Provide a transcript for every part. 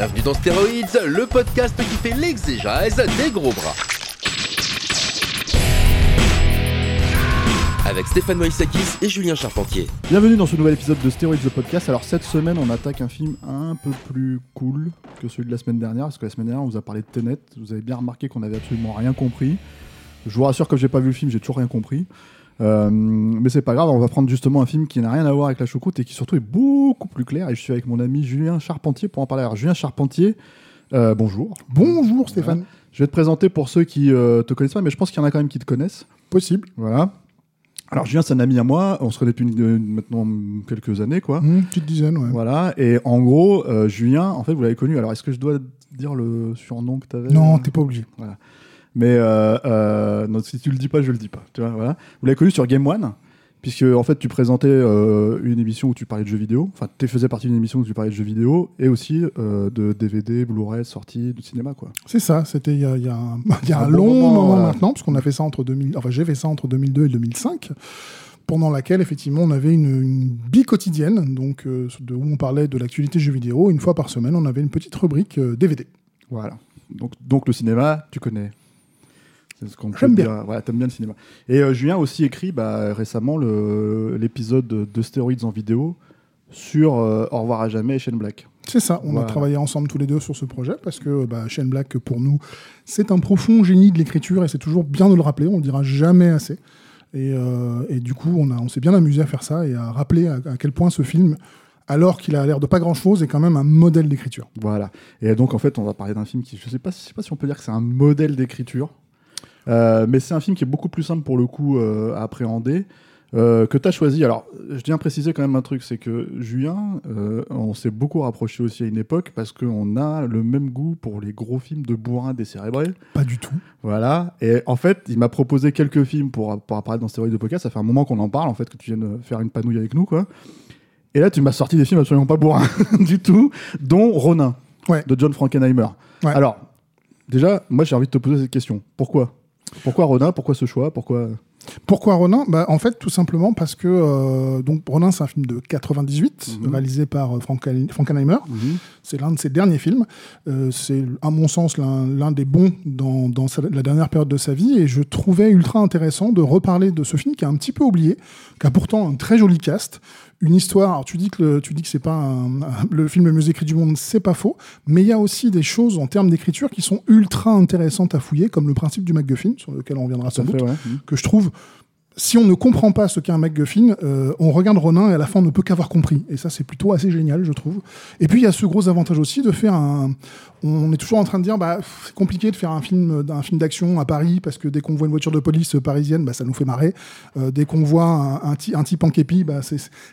Bienvenue dans Stéroïdes, le podcast qui fait l'exégèse des gros bras. Avec Stéphane Moïsakis et Julien Charpentier. Bienvenue dans ce nouvel épisode de Steroids the Podcast. Alors cette semaine, on attaque un film un peu plus cool que celui de la semaine dernière, parce que la semaine dernière, on vous a parlé de Tenet. Vous avez bien remarqué qu'on avait absolument rien compris. Je vous rassure, comme j'ai pas vu le film, j'ai toujours rien compris. Euh, mais c'est pas grave, on va prendre justement un film qui n'a rien à voir avec la choucroute et qui surtout est beaucoup plus clair. Et je suis avec mon ami Julien Charpentier pour en parler. Alors Julien Charpentier, euh, bonjour. Bonjour Stéphane. Voilà. Je vais te présenter pour ceux qui euh, te connaissent pas, mais je pense qu'il y en a quand même qui te connaissent. Possible. Voilà. Alors Julien, c'est un ami à moi. On se connaît depuis une- une- maintenant quelques années, quoi. Mmh, petite dizaine, ouais. Voilà. Et en gros, euh, Julien, en fait, vous l'avez connu. Alors, est-ce que je dois dire le surnom que tu avais Non, t'es pas obligé. Mais euh, euh, non, si tu le dis pas, je le dis pas. Tu vois, voilà. Vous l'avez connu sur Game One, puisque en fait, tu présentais euh, une émission où tu parlais de jeux vidéo. Enfin, tu faisais partie d'une émission où tu parlais de jeux vidéo et aussi euh, de DVD, Blu-ray, sorties du cinéma, quoi. C'est ça, c'était il y a, y a un, il y a Un un bon long moment, maintenant, parce qu'on a fait ça entre 2000, enfin j'ai fait ça entre 2002 et 2005, pendant laquelle effectivement on avait une, une bi-quotidienne, donc euh, de, où on parlait de l'actualité jeux vidéo. Une fois par semaine, on avait une petite rubrique DVD. Voilà. Donc, donc le cinéma, tu connais. C'est ce qu'on peut J'aime bien. dire. Voilà, t'aimes bien le cinéma. Et euh, Julien a aussi écrit bah, récemment l'épisode de, de Stéroïdes en vidéo sur euh, Au revoir à jamais et Shane Black. C'est ça, on Voilà. a travaillé ensemble tous les deux sur ce projet parce que bah, Shane Black, pour nous, c'est un profond génie de l'écriture et c'est toujours bien de le rappeler, on ne le dira jamais assez. Et, euh, et du coup, on, a- on s'est bien amusé à faire ça et à rappeler à, à quel point ce film, alors qu'il a l'air de pas grand-chose, est quand même un modèle d'écriture. Voilà. Et donc, en fait, on va parler d'un film qui, je sais pas, je sais pas si on peut dire que c'est un modèle d'écriture, euh, mais c'est un film qui est beaucoup plus simple pour le coup euh, à appréhender. euh, que tu as choisi. Alors, je tiens à préciser quand même un truc, c'est que Julien, on s'est beaucoup rapproché aussi à une époque parce qu'on a le même goût pour les gros films de bourrin décérébrés. Pas du tout. Voilà. Et en fait, il m'a proposé quelques films pour, pour apparaître dans Stéroïdes de podcast. Ça fait un moment qu'on en parle, en fait, que tu viennes faire une panouille avec nous, quoi. Et là, tu m'as sorti des films absolument pas bourrins du tout, dont Ronin, Ouais. de John Frankenheimer. Ouais. Alors, déjà, moi, j'ai envie de te poser cette question. Pourquoi? Pourquoi Ronin? Pourquoi ce choix? Pourquoi? Pourquoi Ronin? Bah, En fait, tout simplement parce que euh, donc Ronin, c'est un film de 98, Mhm. réalisé par euh, Franken- Frankenheimer. C'est l'un de ses derniers films. Euh, c'est, à mon sens, l'un, l'un des bons dans, dans sa- la dernière période de sa vie. Et je trouvais ultra intéressant de reparler de ce film qui est un petit peu oublié, qui a pourtant un très joli cast. Une histoire. Alors, tu dis que, le, tu dis que c'est pas un- un- le film le mieux écrit du monde, c'est pas faux. Mais il y a aussi des choses en termes d'écriture qui sont ultra intéressantes à fouiller, comme le principe du MacGuffin, sur lequel on reviendra sans doute ouais. Mhm. que je trouve, si on ne comprend pas ce qu'est un MacGuffin, euh, on regarde Ronin et à la fin on ne peut qu'avoir compris. Et ça, c'est plutôt assez génial, je trouve. Et puis il y a ce gros avantage aussi de faire un. On est toujours en train de dire, bah, c'est compliqué de faire un film, un film d'action à Paris parce que dès qu'on voit une voiture de police parisienne, bah, ça nous fait marrer. Euh, dès qu'on voit un, un, ti- un type en képi, bah,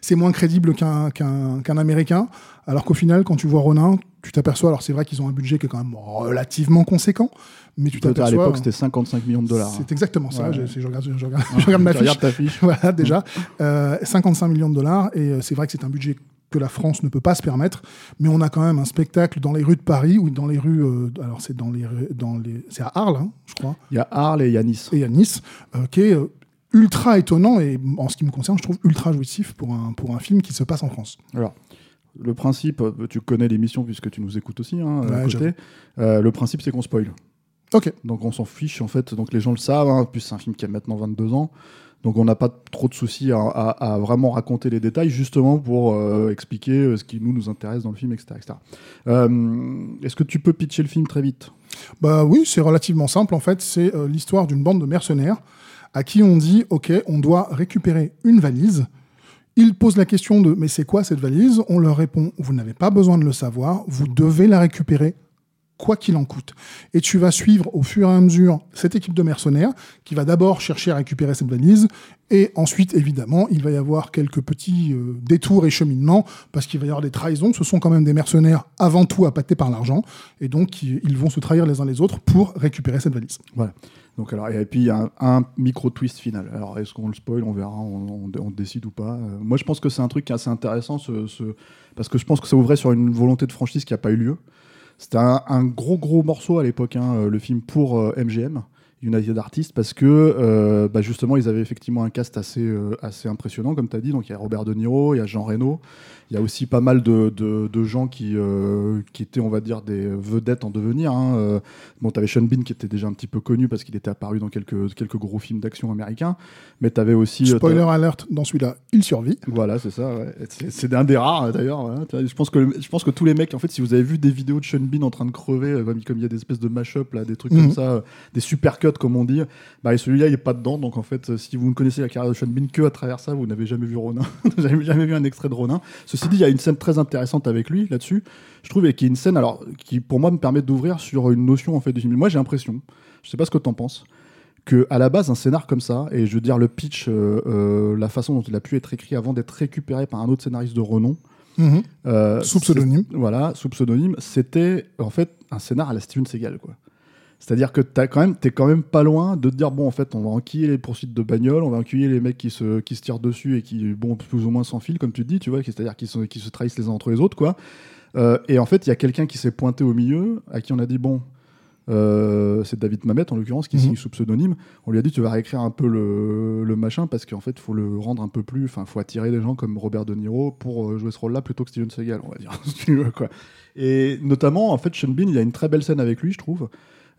c'est moins crédible qu'un américain. Alors qu'au final, quand tu vois Ronin, tu t'aperçois. Alors c'est vrai qu'ils ont un budget qui est quand même relativement conséquent, mais tu t'aperçois. à l'époque, c'était 55 millions de dollars. C'est exactement ça. Ouais. Je, regarde, je, regarde, je regarde ma fiche. regardes ta fiche. voilà, déjà. Euh, 55 millions de dollars. Et euh, c'est vrai que c'est un budget que la France ne peut pas se permettre. Mais on a quand même un spectacle dans les rues de Paris ou dans les rues. euh, alors, c'est dans les, dans les, c'est à Arles, hein, je crois, Il y a Arles et il y a Nice. et à Nice, euh, qui est euh, ultra étonnant et, en ce qui me concerne, je trouve ultra jouissif pour un, pour un film qui se passe en France. Alors, le principe, tu connais l'émission puisque tu nous écoutes aussi, hein, à côté. Euh, le principe, c'est qu'on spoil. Ok. Donc on s'en fiche en fait, donc les gens le savent, hein. plus c'est un film qui a maintenant 22 ans, donc on n'a pas trop de soucis à, vraiment raconter les détails justement pour euh, expliquer euh, ce qui nous nous intéresse dans le film, etc. etc. Euh, Est-ce que tu peux pitcher le film très vite? Bah oui, c'est relativement simple en fait. C'est l'histoire d'une bande de mercenaires à qui on dit ok, on doit récupérer une valise. Ils posent la question de mais c'est quoi cette valise? On leur répond vous n'avez pas besoin de le savoir, vous devez la récupérer quoi qu'il en coûte. Et tu vas suivre au fur et à mesure cette équipe de mercenaires qui va d'abord chercher à récupérer cette valise et ensuite, évidemment, il va y avoir quelques petits euh, détours et cheminements parce qu'il va y avoir des trahisons. Ce sont quand même des mercenaires avant tout appâtés par l'argent et donc ils vont se trahir les uns les autres pour récupérer cette valise. Voilà. Donc alors et puis il y a un, micro twist final. Alors est-ce qu'on le spoil? On verra, on, on- décide ou pas. Euh, moi je pense que c'est un truc qui est assez intéressant, ce, ce- parce que je pense que ça ouvrait sur une volonté de franchise qui n'a pas eu lieu. C'était un, gros gros morceau à l'époque, hein, euh, le film pour euh, MGM. United Artists parce que euh, bah, justement ils avaient effectivement un cast assez, euh, assez impressionnant comme tu as dit donc il y a Robert De Niro, il y a Jean Reno il y a aussi pas mal de, de, de gens qui, euh, qui étaient on va dire des vedettes en devenir hein. Euh, bon tu avais Sean Bean qui était déjà un petit peu connu parce qu'il était apparu dans quelques, quelques gros films d'action américains mais tu avais aussi euh, Spoiler alert, dans celui-là, il survit. voilà, c'est ça. ouais. C'est- un des rares d'ailleurs. voilà. Tu vois, Je pense que je pense que tous les mecs, en fait, si vous avez vu des vidéos de Sean Bean en train de crever, comme il y a des espèces de mash-up là, des trucs Mhm. comme ça, euh, des super cuts comme on dit, bah et celui-là il est pas dedans. Donc en fait, si vous ne connaissez la carrière de Sean Bean que à travers ça, vous n'avez jamais vu Ronin, vous n'avez jamais vu un extrait de Ronin. Ceci dit, il y a une scène très intéressante avec lui là-dessus. Je trouve et qui est une scène alors qui pour moi me permet d'ouvrir sur une notion en fait du film. Moi j'ai l'impression, je sais pas ce que t'en penses que à la base un scénar comme ça et je veux dire le pitch euh, euh, la façon dont il a pu être écrit avant d'être récupéré par un autre scénariste de renom Mhm. euh, Sous pseudonyme. voilà sous pseudonyme c'était en fait un scénar à la Steven Seagal quoi c'est-à-dire que t'as quand même t'es quand même pas loin de te dire bon en fait on va enquiller les poursuites de bagnole on va enquiller les mecs qui se qui se tirent dessus et qui bon plus ou moins s'enfilent comme tu te dis tu vois c'est-à-dire qui se trahissent les uns entre les autres quoi Euh, et en fait il y a quelqu'un qui s'est pointé au milieu à qui on a dit bon euh, c'est David Mamet en l'occurrence qui Mhm. signe sous pseudonyme. On lui a dit tu vas réécrire un peu le, le machin parce qu'en fait il faut le rendre un peu plus, enfin faut attirer des gens comme Robert De Niro pour euh, jouer ce rôle-là plutôt que Steven Seagal, on va dire. si tu veux, quoi. Et notamment en fait Sean Bean, il y a une très belle scène avec lui, je trouve,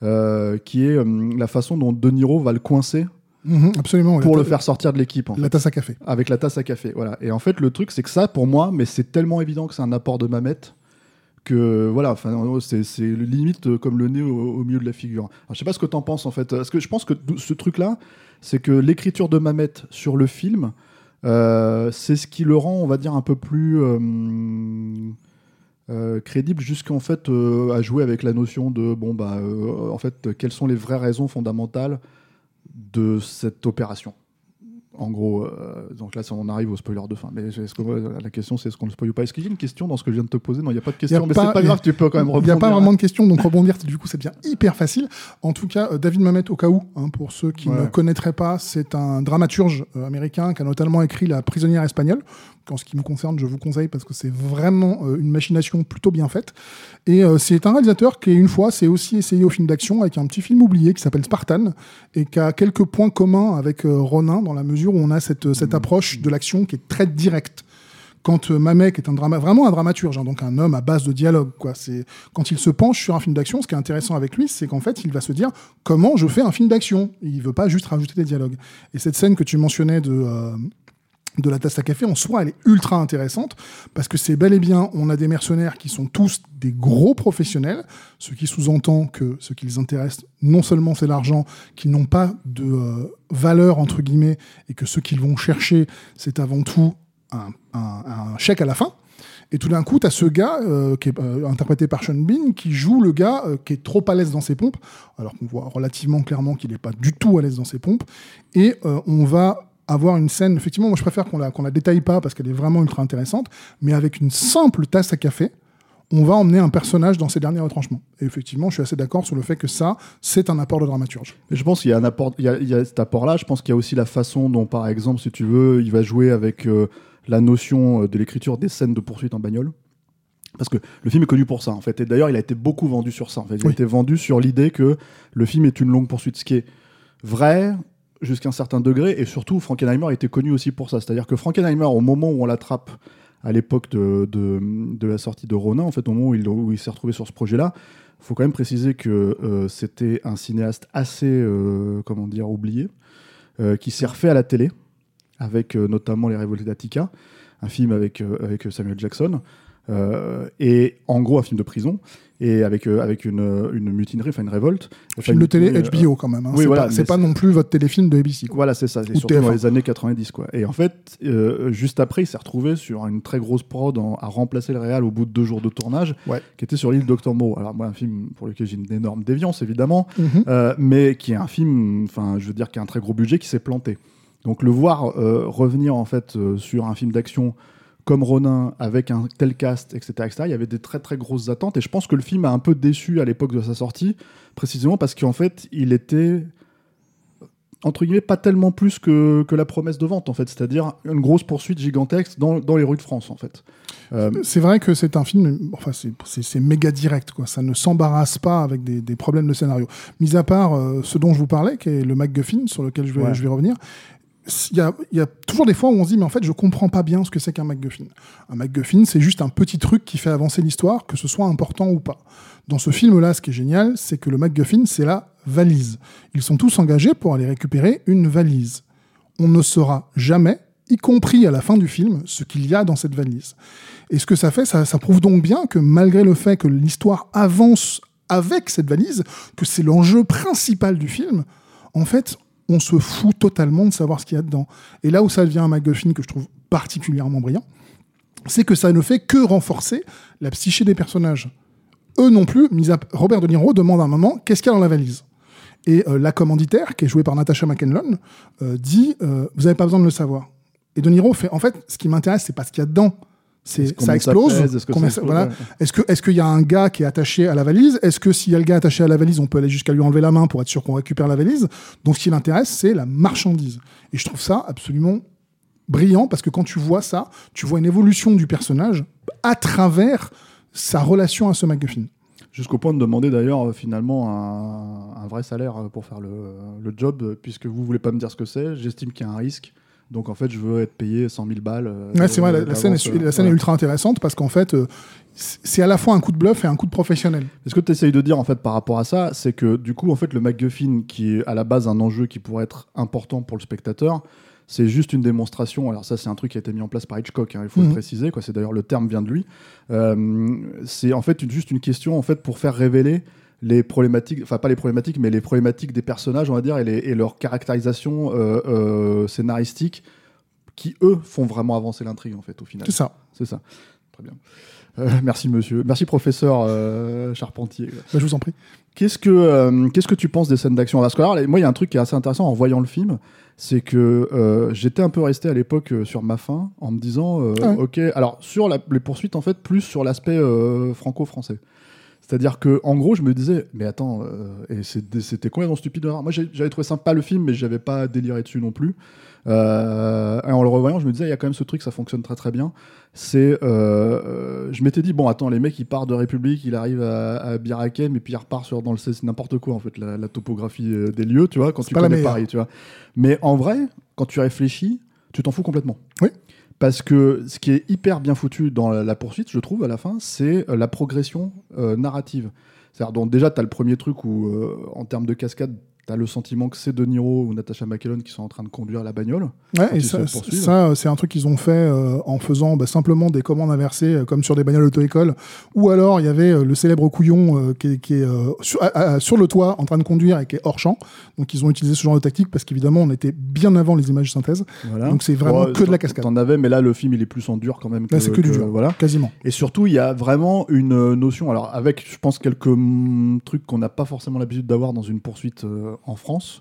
qui est euh, la façon dont De Niro va le coincer Mhm, absolument. pour le faire sortir de l'équipe. en fait La tasse à café. avec la tasse à café. Voilà. Et en fait, le truc, c'est que ça, pour moi, mais c'est tellement évident que c'est un apport de Mamet que voilà, c'est limite euh, comme le nez au, au milieu de la figure. Alors, je sais pas ce que t'en penses en fait. Parce que je pense que ce truc-là, c'est que l'écriture de Mamet sur le film, euh, c'est ce qui le rend, on va dire, un peu plus euh, euh, crédible jusqu'en fait euh, à jouer avec la notion de bon bah euh, en fait quelles sont les vraies raisons fondamentales de cette opération. En gros, euh, donc là, on arrive au spoiler de fin. Mais que, la question, c'est est-ce qu'on le spoil ou pas? Est-ce qu'il y a une question dans ce que je viens de te poser? Non, il n'y a pas de question, mais c'est pas grave, tu peux quand même Il rebondir. n'y a pas vraiment de question, donc rebondir, du coup, ça devient hyper facile. En tout cas, euh, David Mamet, au cas où, hein, pour ceux qui Ouais. ne connaîtraient pas, c'est un dramaturge euh, américain qui a notamment écrit La prisonnière espagnole. En ce qui me concerne, je vous conseille parce que c'est vraiment euh, une machination plutôt bien faite. Et c'est un réalisateur qui, une fois, s'est aussi essayé au film d'action avec un petit film oublié qui s'appelle Spartan et qui a quelques points communs avec Ronin dans la mesure où on a cette, cette approche de l'action qui est très directe quand euh, Mamek est un drama, vraiment un dramaturge, hein, donc un homme à base de dialogue. Quoi. C'est quand il se penche sur un film d'action, ce qui est intéressant avec lui, c'est qu'en fait, il va se dire comment je fais un film d'action? Il veut pas juste rajouter des dialogues. Et cette scène que tu mentionnais de euh, de la tasse à café, en soi, elle est ultra intéressante parce que c'est bel et bien, on a des mercenaires qui sont tous des gros professionnels, ce qui sous-entend que ce qui les intéresse, non seulement c'est l'argent, qu'ils n'ont pas de euh, valeur, entre guillemets, et que ce qu'ils vont chercher, c'est avant tout un, chèque à la fin. Et tout d'un coup, tu as ce gars, euh, qui est euh, interprété par Sean Bean, qui joue le gars qui est trop à l'aise dans ses pompes, alors qu'on voit relativement clairement qu'il n'est pas du tout à l'aise dans ses pompes. Et on va avoir une scène, effectivement, moi je préfère qu'on la, qu'on la détaille pas parce qu'elle est vraiment ultra intéressante, mais avec une simple tasse à café, on va emmener un personnage dans ses derniers retranchements. Et effectivement, je suis assez d'accord sur le fait que ça, c'est un apport de dramaturge. Mais je pense qu'il y a un apport, il y a, il y a cet apport-là. Je pense qu'il y a aussi la façon dont, par exemple, si tu veux, il va jouer avec euh, la notion euh, de l'écriture des scènes de poursuite en bagnole. Parce que le film est connu pour ça, en fait. Et d'ailleurs, il a été beaucoup vendu sur ça. En fait. Il a été vendu sur l'idée que le film est une longue poursuite, ce qui est vrai jusqu'à un certain degré. Et surtout, Frankenheimer était connu aussi pour ça. C'est-à-dire que Frankenheimer, au moment où on l'attrape, à l'époque de, de, la sortie de Ronin, en fait, au moment où il, s'est retrouvé sur ce projet-là, il faut quand même préciser que euh, c'était un cinéaste assez, euh, comment dire, oublié, euh, qui s'est refait à la télé, avec notamment Les Révoltés d'Attica, un film avec, avec Samuel Jackson. Et en gros, un film de prison et avec euh, avec une, une mutinerie, enfin une révolte. Enfin, Film de télé mutinerie, euh, HBO quand même. hein. oui, c'est voilà, pas, pas non plus votre téléfilm de ABC. quoi. Voilà, c'est ça, c'est surtout dans TF1. les années 90. Quoi. Et en fait, euh, juste après, il s'est retrouvé sur une très grosse prod en- à remplacer le Real au bout de deux jours de tournage, Ouais. qui était sur l'île. Moreau. Alors, moi, un film pour lequel j'ai une énorme déviance, évidemment, Mhm. euh, mais qui est un film, enfin, je veux dire, qui a un très gros budget, qui s'est planté. Donc, le voir euh, revenir, en fait, euh, sur un film d'action comme Ronin, avec un tel cast, etc., etc., il y avait des très très grosses attentes. Et je pense que le film a un peu déçu à l'époque de sa sortie, précisément parce qu'en fait, il était entre guillemets, pas tellement plus que, que la promesse de vente, en fait. C'est-à-dire une grosse poursuite gigantesque dans, dans les rues de France, en fait. Euh, C'est vrai que c'est un film, enfin c'est- méga direct, quoi. Ça ne s'embarrasse pas avec des, des problèmes de scénario. Mis à part euh, ce dont je vous parlais, qui est le MacGuffin, sur lequel je vais, Ouais. je vais revenir. Il y, a, toujours des fois où on se dit, mais en fait, je comprends pas bien ce que c'est qu'un MacGuffin. Un MacGuffin, c'est juste un petit truc qui fait avancer l'histoire, que ce soit important ou pas. Dans ce film-là, ce qui est génial, c'est que le MacGuffin, c'est la valise. Ils sont tous engagés pour aller récupérer une valise. On ne saura jamais, y compris à la fin du film, ce qu'il y a dans cette valise. Et ce que ça fait, ça, ça prouve donc bien que malgré le fait que l'histoire avance avec cette valise, que c'est l'enjeu principal du film, en fait, on se fout totalement de savoir ce qu'il y a dedans. Et là où ça devient un MacGuffin que je trouve particulièrement brillant, c'est que ça ne fait que renforcer la psyché des personnages. Eux non plus, mis à... Robert De Niro demande à un moment qu'est-ce qu'il y a dans la valise? Et euh, la commanditaire, qui est jouée par Natasha McEnlon, euh, dit euh, vous n'avez pas besoin de le savoir. Et De Niro fait en fait, ce qui m'intéresse, c'est pas ce qu'il y a dedans. C'est ça explose. Est-ce que voilà. Ouais. Est-ce que est-ce qu'il y a un gars qui est attaché à la valise? Est-ce que s'il y a le gars attaché à la valise, on peut aller jusqu'à lui enlever la main pour être sûr qu'on récupère la valise? Donc ce qui l'intéresse, c'est la marchandise. Et je trouve ça absolument brillant parce que quand tu vois ça, tu vois une évolution du personnage à travers sa relation à ce MacGuffin. Jusqu'au point de demander d'ailleurs euh, finalement un, un vrai salaire euh, pour faire le, le job, euh, puisque vous voulez pas me dire ce que c'est, j'estime qu'il y a un risque. Donc en fait, je veux être payé 100 000 balles. euh, Ouais, c'est vrai, la, scène, est, la scène est voilà. ultra intéressante parce qu'en fait, euh, c'est à la fois un coup de bluff et un coup de professionnel. Ce que tu essayes de dire en fait par rapport à ça, c'est que du coup en fait le MacGuffin qui est à la base un enjeu qui pourrait être important pour le spectateur, c'est juste une démonstration. Alors ça c'est un truc qui a été mis en place par Hitchcock, hein, il faut Mhm. le préciser. Quoi. C'est d'ailleurs le terme vient de lui. Euh, c'est en fait une- juste une question en fait pour faire révéler les problématiques, enfin pas les problématiques, mais les problématiques des personnages, on va dire, et, les- et leur caractérisation euh, euh, scénaristique, qui eux font vraiment avancer l'intrigue en fait au final. C'est ça. C'est ça. Très bien. Euh, merci monsieur, merci professeur Charpentier. Bah, je vous en prie. Qu'est-ce que qu'est-ce que tu penses des scènes d'action? Parce que alors, moi, il y a un truc qui est assez intéressant en voyant le film, c'est que j'étais un peu resté à l'époque sur ma faim en me disant, Ah ouais. ok, alors sur la- les poursuites en fait, plus sur l'aspect franco-français. C'est-à-dire que en gros, je me disais, mais attends, euh, et c'était complètement stupide. de. Moi, j'avais trouvé sympa le film, mais j'avais pas déliré dessus non plus. Euh, et en le revoyant, je me disais, il y a quand même ce truc, ça fonctionne très très bien. C'est, euh, je m'étais dit, bon, attends, les mecs, ils partent de République, il arrive à, à Bir Hakeim, et puis il repart sur dans le c'est n'importe quoi en fait, la, la topographie des lieux, tu vois, quand C'est tu connais. Paris, tu vois. Mais en vrai, quand tu réfléchis, tu t'en fous complètement. Oui. Parce que ce qui est hyper bien foutu dans la, poursuite, je trouve, à la fin, c'est euh, la progression euh, narrative. C'est-à-dire, donc, déjà, tu as le premier truc où, euh, en termes de cascade, tu as le sentiment que c'est De Niro ou Natasha McElhone qui sont en train de conduire la bagnole. Ouais, et ça, euh, c'est un truc qu'ils ont fait euh, en faisant bah, simplement des commandes inversées, euh, comme sur des bagnoles auto-école. Ou alors, il y avait le célèbre couillon euh, qui est, qui est, euh, sur, à- à- sur le toit en train de conduire et qui est hors champ. Donc, ils ont utilisé ce genre de tactique parce qu'évidemment, on était bien avant les images de synthèse. Voilà. Donc, c'est vraiment que de la cascade. T'en avais, mais là, le film, il est plus en dur quand même. Là, c'est que du dur. Voilà. Quasiment. Et surtout, il y a vraiment une notion, alors avec, je pense, quelques hum, trucs qu'on n'a pas forcément l'habitude d'avoir dans une poursuite en France,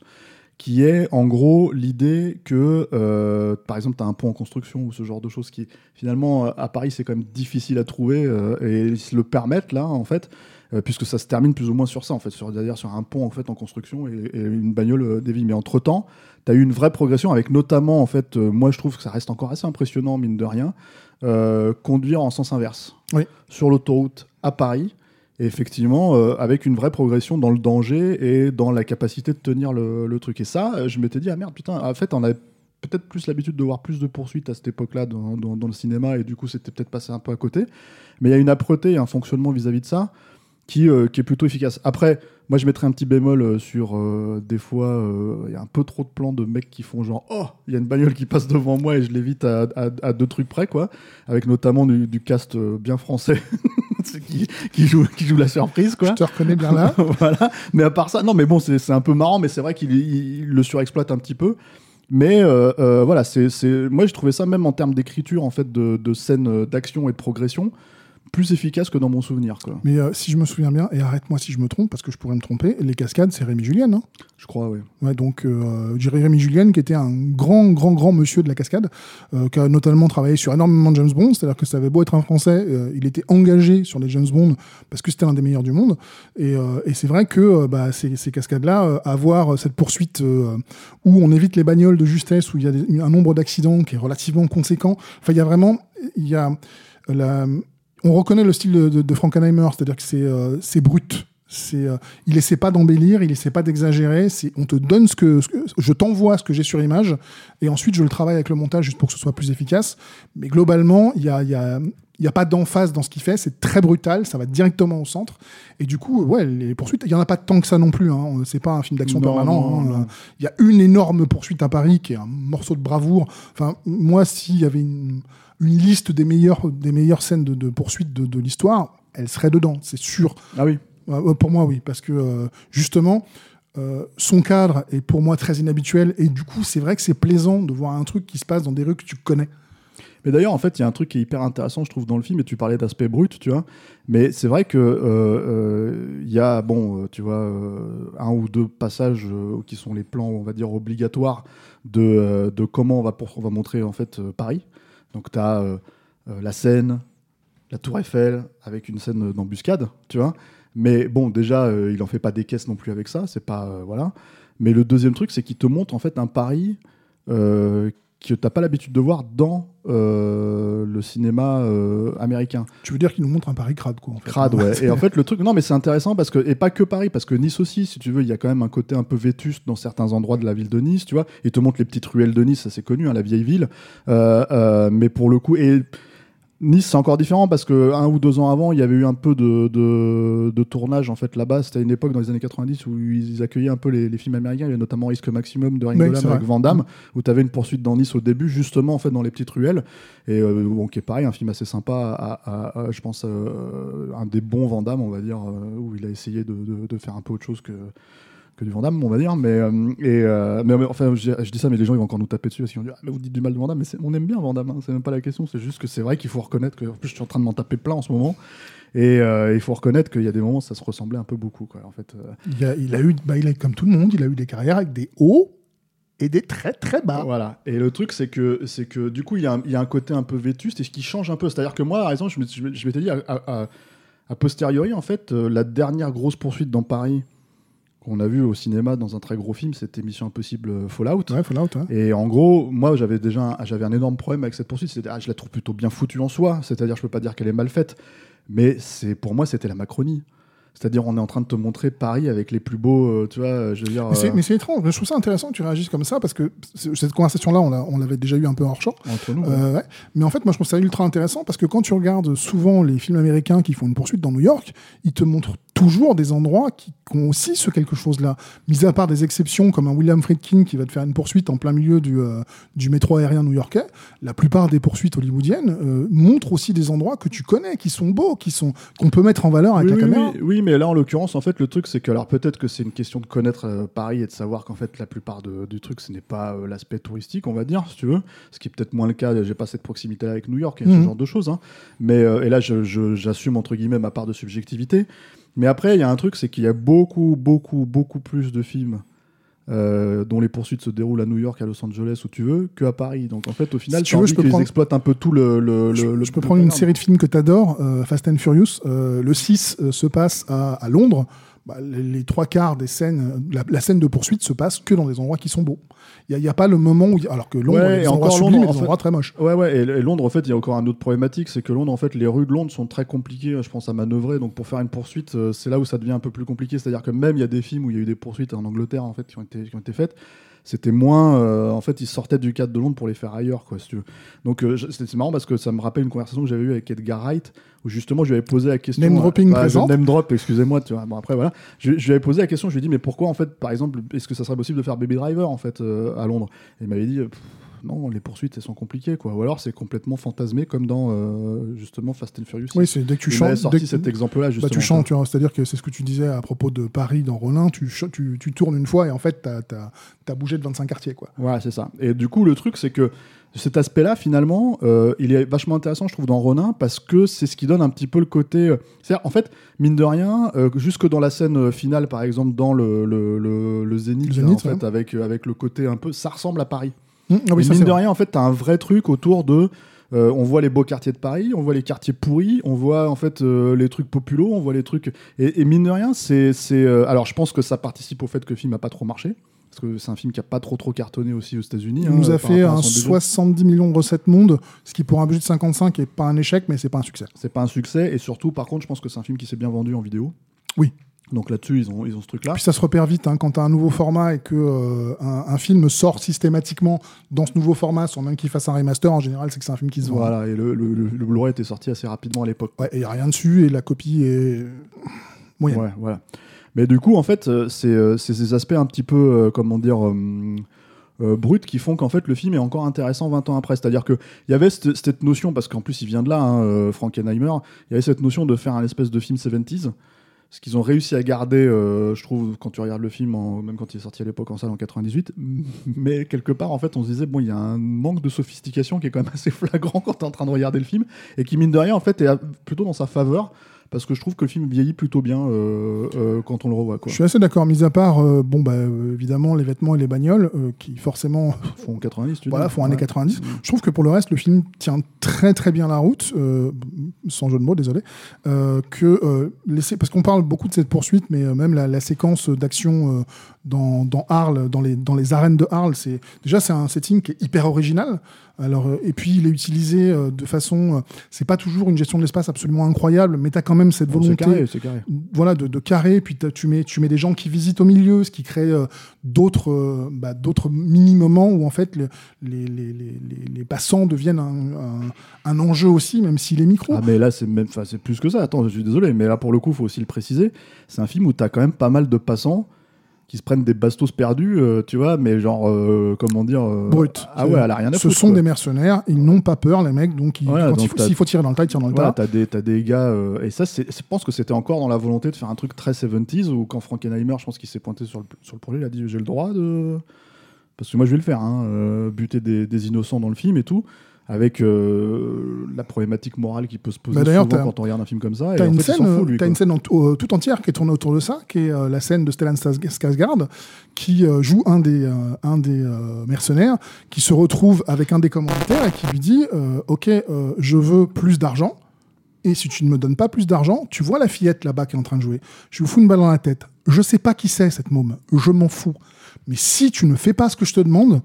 qui est en gros l'idée que, euh, par exemple, tu as un pont en construction ou ce genre de choses qui, finalement, euh, à Paris, c'est quand même difficile à trouver euh, et ils se le permettent là, en fait. euh, puisque ça se termine plus ou moins sur ça, en fait, c'est-à-dire sur un pont en fait en construction et, et une bagnole des vies. Mais entre temps, tu as eu une vraie progression avec notamment, en fait, moi je trouve que ça reste encore assez impressionnant, mine de rien, conduire en sens inverse Oui. sur l'autoroute à Paris. Effectivement, euh, avec une vraie progression dans le danger et dans la capacité de tenir le, truc. Et ça, euh, je m'étais dit, ah merde, putain, en fait, on avait peut-être plus l'habitude de voir plus de poursuites à cette époque-là dans, le cinéma, et du coup, c'était peut-être passé un peu à côté. Mais il y a une âpreté et un fonctionnement vis-à-vis de ça qui, euh, est plutôt efficace. Après, moi je mettrais un petit bémol sur des fois, il y a un peu trop de plans de mecs qui font genre Oh, il y a une bagnole qui passe devant moi et je l'évite à, deux trucs près, quoi. Avec notamment du, cast bien français qui, qui, joue, qui joue la surprise, quoi. Je te reconnais bien là. voilà. Mais à part ça, non, mais bon, c'est un peu marrant, mais c'est vrai qu'il il- il le surexploite un petit peu. Mais euh, euh, voilà, c'est, moi j'ai trouvé ça même en termes d'écriture, en fait, de, de scènes euh, d'action et de progression, plus efficace que dans mon souvenir, quoi. Mais euh, si je me souviens bien, et arrête-moi si je me trompe, parce que je pourrais me tromper, les cascades, c'est Rémi Julien, hein Je crois, oui. Ouais, donc euh, je dirais Rémi Julien, qui était un grand, grand, grand monsieur de la cascade, euh, qui a notamment travaillé sur énormément de James Bond, c'est-à-dire que ça avait beau être un Français, il était engagé sur les James Bond parce que c'était l'un des meilleurs du monde. Et, et c'est vrai que bah, ces, ces cascades-là, avoir cette poursuite où on évite les bagnoles de justesse, où il y a des- un nombre d'accidents qui est relativement conséquent, enfin il y a vraiment, il y a la, on reconnaît le style de, Frankenheimer, c'est-à-dire que c'est euh, brut. Euh, il essaie pas d'embellir, il essaie pas d'exagérer. On te donne ce que, je t'envoie ce que j'ai sur image, et ensuite je le travaille avec le montage juste pour que ce soit plus efficace. Mais globalement, il y a, il y a pas d'emphase dans ce qu'il fait. C'est très brutal, ça va directement au centre. Et du coup, ouais, les poursuites, il y en a pas tant que ça non plus. Hein. C'est pas un film d'action permanent. hein. Il y a une énorme poursuite à Paris qui est un morceau de bravoure. Enfin, moi, s'il y avait une, une liste des meilleures, des meilleures scènes de, de poursuite de, de l'histoire, elle serait dedans, c'est sûr. Ah oui. Pour moi, oui, parce que euh, justement, euh, son cadre est pour moi très inhabituel et du coup, c'est vrai que c'est plaisant de voir un truc qui se passe dans des rues que tu connais. Mais d'ailleurs, en fait, il y a un truc qui est hyper intéressant, je trouve, dans le film, et tu parlais d'aspect brut, tu vois. Mais c'est vrai que euh, euh, il y a, bon, euh, tu vois, un ou deux passages qui sont les plans, on va dire, obligatoires de, de comment on va, pour- on va montrer, en fait, Paris. Donc, tu as la Seine, la Tour Eiffel, avec une scène d'embuscade, tu vois. Mais bon, déjà, il en fait pas des caisses non plus avec ça, c'est pas. voilà. Mais le deuxième truc, c'est qu'il te montre, en fait, un Paris que t'as pas l'habitude de voir dans euh, le cinéma euh, américain. Tu veux dire qu'il nous montre un Paris crade, quoi. En fait. Crade, ouais. Et en fait, le truc, non, mais c'est intéressant parce que, et pas que Paris, parce que Nice aussi, si tu veux, il y a quand même un côté un peu vétuste dans certains endroits de la ville de Nice, tu vois. Il te montre les petites ruelles de Nice, ça c'est connu, hein, la vieille ville. Euh, euh, mais pour le coup, et Nice, c'est encore différent parce que un ou deux ans avant, il y avait eu un peu de, de, de tournage en fait là-bas. C'était une époque dans les années 90 où ils accueillaient un peu les, les films américains. Il y a notamment Risque Maximum de Ringo Oui, Lam c'est avec. Van Damme, où tu avais une poursuite dans Nice au début, justement en fait dans les petites ruelles. Et euh, bon, qui est pareil, un film assez sympa. À, à- à- je pense euh, un des bons Van Damme, on va dire, euh, où il a essayé de, de- de faire un peu autre chose que que du Van Damme, on va dire. Mais, euh, et, euh, mais, mais, enfin, je, je dis ça, mais les gens ils vont encore nous taper dessus parce qu'ils vont dire ah, mais vous dites du mal de Van Damme, mais on aime bien Van Damme, hein, c'est même pas la question. C'est juste que c'est vrai qu'il faut reconnaître que, en plus, je suis en train de m'en taper plein en ce moment. Et euh, il faut reconnaître qu'il y a des moments où ça se ressemblait un peu beaucoup, quoi. En fait, Il, a, il a eu, bah, il a, comme tout le monde, il a eu des carrières avec des hauts et des très très bas. Voilà. Et le truc, c'est que, c'est que du coup, il y, a un- il y a un côté un peu vétuste et ce qui change un peu. C'est-à-dire que moi, par exemple, je m'étais dit, a posteriori, en fait, la dernière grosse poursuite dans Paris qu'on a vu au cinéma dans un très gros film, c'était Mission Impossible euh, Fallout. Ouais, Fallout, ouais. Et en gros, moi, j'avais déjà un, j'avais un énorme problème avec cette poursuite. C'était, ah, je la trouve plutôt bien foutue en soi. C'est-à-dire, je peux pas dire qu'elle est mal faite, mais c'est pour moi, c'était la Macronie. C'est-à-dire, on est en train de te montrer Paris avec les plus beaux, euh, tu vois, je veux dire. Mais c'est- euh, étrange, je trouve ça intéressant que tu réagisses comme ça parce que cette conversation-là, on l'a- on l'avait déjà eu un peu hors champ. entre nous. Euh, ouais. Mais en fait, moi, je trouve ça ultra intéressant parce que quand tu regardes souvent les films américains qui font une poursuite dans New York, ils te montrent toujours des endroits qui, qui ont aussi ce quelque chose-là. Mis à part des exceptions comme un William Friedkin qui va te faire une poursuite en plein milieu du, euh, du métro aérien new-yorkais, la plupart des poursuites hollywoodiennes euh, montrent aussi des endroits que tu connais, qui sont beaux, qui sont qu'on peut mettre en valeur avec oui, la oui, caméra. oui, oui, mais là en l'occurrence, en fait, le truc c'est que alors peut-être que c'est une question de connaître euh, Paris et de savoir qu'en fait la plupart de- du truc ce n'est pas l'aspect touristique, on va dire, si tu veux, ce qui est peut-être moins le cas. J'ai pas cette proximité avec New York et ce Mhm. genre de choses, hein. mais et là je- je- j'assume entre guillemets ma part de subjectivité. Mais après, il y a un truc, c'est qu'il y a beaucoup, beaucoup, beaucoup plus de films. euh, dont les poursuites se déroulent à New York, à Los Angeles, où tu veux, que à Paris. Donc en fait, au final, Si tu veux, je peux prendre- exploitent un peu tout le. le, je, le- je peux le prendre une série de films que tu adores, Fast and Furious. Euh, le 6 euh, se passe à, à Londres. Bah, les, trois quarts des scènes, euh, la, la scène de poursuite se passe que dans des endroits qui sont beaux. Il n'y a, pas le moment où. Alors que Londres, Ouais, endroits encore sublimes Londres, en fait- endroits très moches. Ouais, ouais, et, et Londres, en fait, il y a encore une autre problématique, c'est que Londres, en fait, les rues de Londres sont très compliquées, je pense, à manœuvrer. Donc, pour faire une poursuite, euh, c'est là où ça devient un peu plus compliqué. C'est-à-dire que même il y a des films où il y a eu des poursuites en Angleterre, en fait, qui ont été, qui ont été faites. C'était moins. euh, en fait, ils sortaient du cadre de Londres pour les faire ailleurs, quoi, si tu veux. Donc, euh, c'est marrant parce que ça me rappelle une conversation que j'avais eue avec Edgar Wright, où justement, je lui avais posé la question. Name dropping euh, bah, présent. Name drop, excusez-moi, tu vois. Bon, après, voilà. Je, je lui avais posé la question, je lui ai dit, mais pourquoi, en fait, par exemple, est-ce que ça serait possible de faire Baby Driver, en fait, à Londres? Et il m'avait dit, Pff, non, les poursuites, elles sont compliquées, quoi. Ou alors, c'est complètement fantasmé, comme dans, euh, justement, Fast and Furious. Oui, c'est dès que tu chantes. sorti dès que- cet exemple-là, Bah, tu chantes, tu c'est-à-dire que c'est ce que tu disais à propos de Paris dans Ronin, tu, tu, tu tournes une fois et en fait, t'as as, bougé de 25 quartiers. Quoi. Voilà, c'est ça. Et du coup, le truc, c'est que cet aspect-là, finalement, euh, il est vachement intéressant, je trouve, dans Ronin, parce que c'est ce qui donne un petit peu le côté. euh, C'est-à-dire, en fait, mine de rien, euh, jusque dans la scène finale, par exemple, dans le, le, le- le Zénith, Le là, Zénith, en fait, ouais. avec, avec le côté un peu. Ça ressemble à Paris. Hum, ah oui, ça, mine de vrai. rien, en fait, t'as un vrai truc autour de. euh, on voit les beaux quartiers de Paris, on voit les quartiers pourris, on voit en fait euh, les trucs populos, on voit les trucs. Et, et mine de rien, c'est. c'est, euh, Alors, je pense que ça participe au fait que le film a pas trop marché. Parce que c'est un film qui a pas trop trop cartonné aussi aux États-Unis. Il hein, nous a par fait un son budget. 70 millions de recettes monde, ce qui pour un budget de 55 est pas un échec, mais c'est pas un succès. C'est pas un succès. Et surtout, par contre, je pense que c'est un film qui s'est bien vendu en vidéo. Oui. Donc là-dessus, ils ont, ils ont ce truc-là. Puis ça se repère vite hein, quand tu as un nouveau format et que euh, un, un film sort systématiquement dans ce nouveau format, sans même qu'il fasse un remaster, en général, c'est que c'est un film qui se vend. Voilà, et le, le, le- le Blu-ray était sorti assez rapidement à l'époque. Ouais, et y a rien dessus et la copie est moyenne. Ouais, voilà. Mais du coup, en fait, euh, c'est euh, c'est ces aspects un petit peu, euh, comment dire, euh, euh, bruts qui font qu'en fait le film est encore intéressant 20 ans après. C'est-à-dire qu'il y avait cette, cette notion, parce qu'en plus il vient de là, hein, euh, Frankenheimer, il y avait cette notion de faire un espèce de film 70s. Ce qu'ils ont réussi à garder, euh, je trouve, quand tu regardes le film, même quand il est sorti à l'époque en salle en 98, mais quelque part, en fait, on se disait, bon, il y a un manque de sophistication qui est quand même assez flagrant quand tu es en train de regarder le film, et qui, mine de rien, en fait, est plutôt dans sa faveur, parce que je trouve que le film vieillit plutôt bien euh, euh, quand on le revoit. Quoi. Je suis assez d'accord, mis à part, euh, bon, bah, évidemment, les vêtements et les bagnoles, qui forcément font 90, tu dis voilà, font années Ouais. 90. Je trouve que pour le reste, le film tient très très bien la route, sans jeu de mots, désolé. que, laisser- parce qu'on parle beaucoup de cette poursuite, mais même la, la séquence d'action dans, dans Arles, dans les, dans les arènes de Arles, déjà c'est un setting qui est hyper original. Alors, euh, et puis il est utilisé euh, de façon, euh, c'est pas toujours une gestion de l'espace absolument incroyable, mais tu as quand même cette volonté carré, carré. voilà, de, de carré, puis tu mets, tu mets des gens qui visitent au milieu, ce qui crée d'autres bah, d'autres mini-moments où en fait le- les, les, les, les- passants deviennent un, un- un enjeu aussi, même s'il est micro. Ah mais là c'est même, plus que ça. Attends, je suis désolé, mais là pour le coup, faut aussi le préciser. C'est un film où t'as quand même pas mal de passants qui se prennent des bastos perdus, euh, tu vois, mais genre euh, comment dire euh, Brut. Ah ouais, elle a rien à Ce foutre. sont quoi. des mercenaires, ils n'ont pas peur, les mecs, donc, Voilà, faut- s'il faut tirer dans le tas, ils tirent dans le Voilà, tas. t'as des, t'as des gars, euh, et ça, je pense que c'était encore dans la volonté de faire un truc très 70s, où quand Frankenheimer, je pense qu'il s'est pointé sur le, sur le projet, il a dit j'ai le droit de. Parce que moi je vais le faire, hein, buter des, des innocents dans le film et tout, avec euh, la problématique morale qui peut se poser Bah, souvent quand on regarde un film comme ça. T'as en une, fait, scène, s'en fout, euh, une scène en- euh, tout entière qui est tournée autour de ça, qui est euh, la scène de Stellan Skarsgård, qui joue un des, un des mercenaires, qui se retrouve avec un des commanditaires et qui lui dit Ok, je veux plus d'argent. Et si tu ne me donnes pas plus d'argent, tu vois la fillette là-bas qui est en train de jouer. Je vous fous une balle dans la tête. Je sais pas qui c'est cette môme. Je m'en fous. Mais si tu ne fais pas ce que je te demande,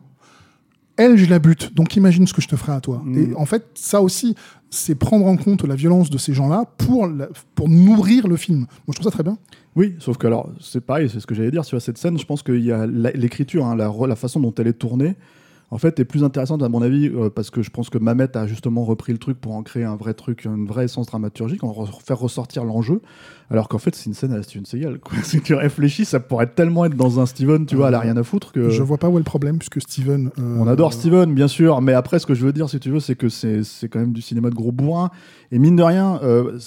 elle, je la bute. Donc imagine ce que je te ferai à toi. Mm. Et en fait, ça aussi, c'est prendre en compte la violence de ces gens-là pour, la- pour nourrir le film. Moi, je trouve ça très bien. Oui, sauf que alors, c'est pareil, c'est ce que j'allais dire sur cette scène. Je pense qu'il y a l'écriture, hein, la façon dont elle est tournée, en fait, est plus intéressante à mon avis, euh, parce que je pense que Mamet a justement repris le truc pour en créer un vrai truc, une vraie essence dramaturgique, en re- faire ressortir l'enjeu, alors qu'en fait, c'est une scène à la Steven Seagal. quoi. si tu réfléchis, ça pourrait tellement être dans un Steven, tu vois, elle a rien à foutre que. Je vois pas où est le problème, puisque Steven. euh, On adore Steven, bien sûr, mais après, ce que je veux dire, si tu veux, c'est que c'est quand même du cinéma de gros bourrin. Et mine de rien, euh,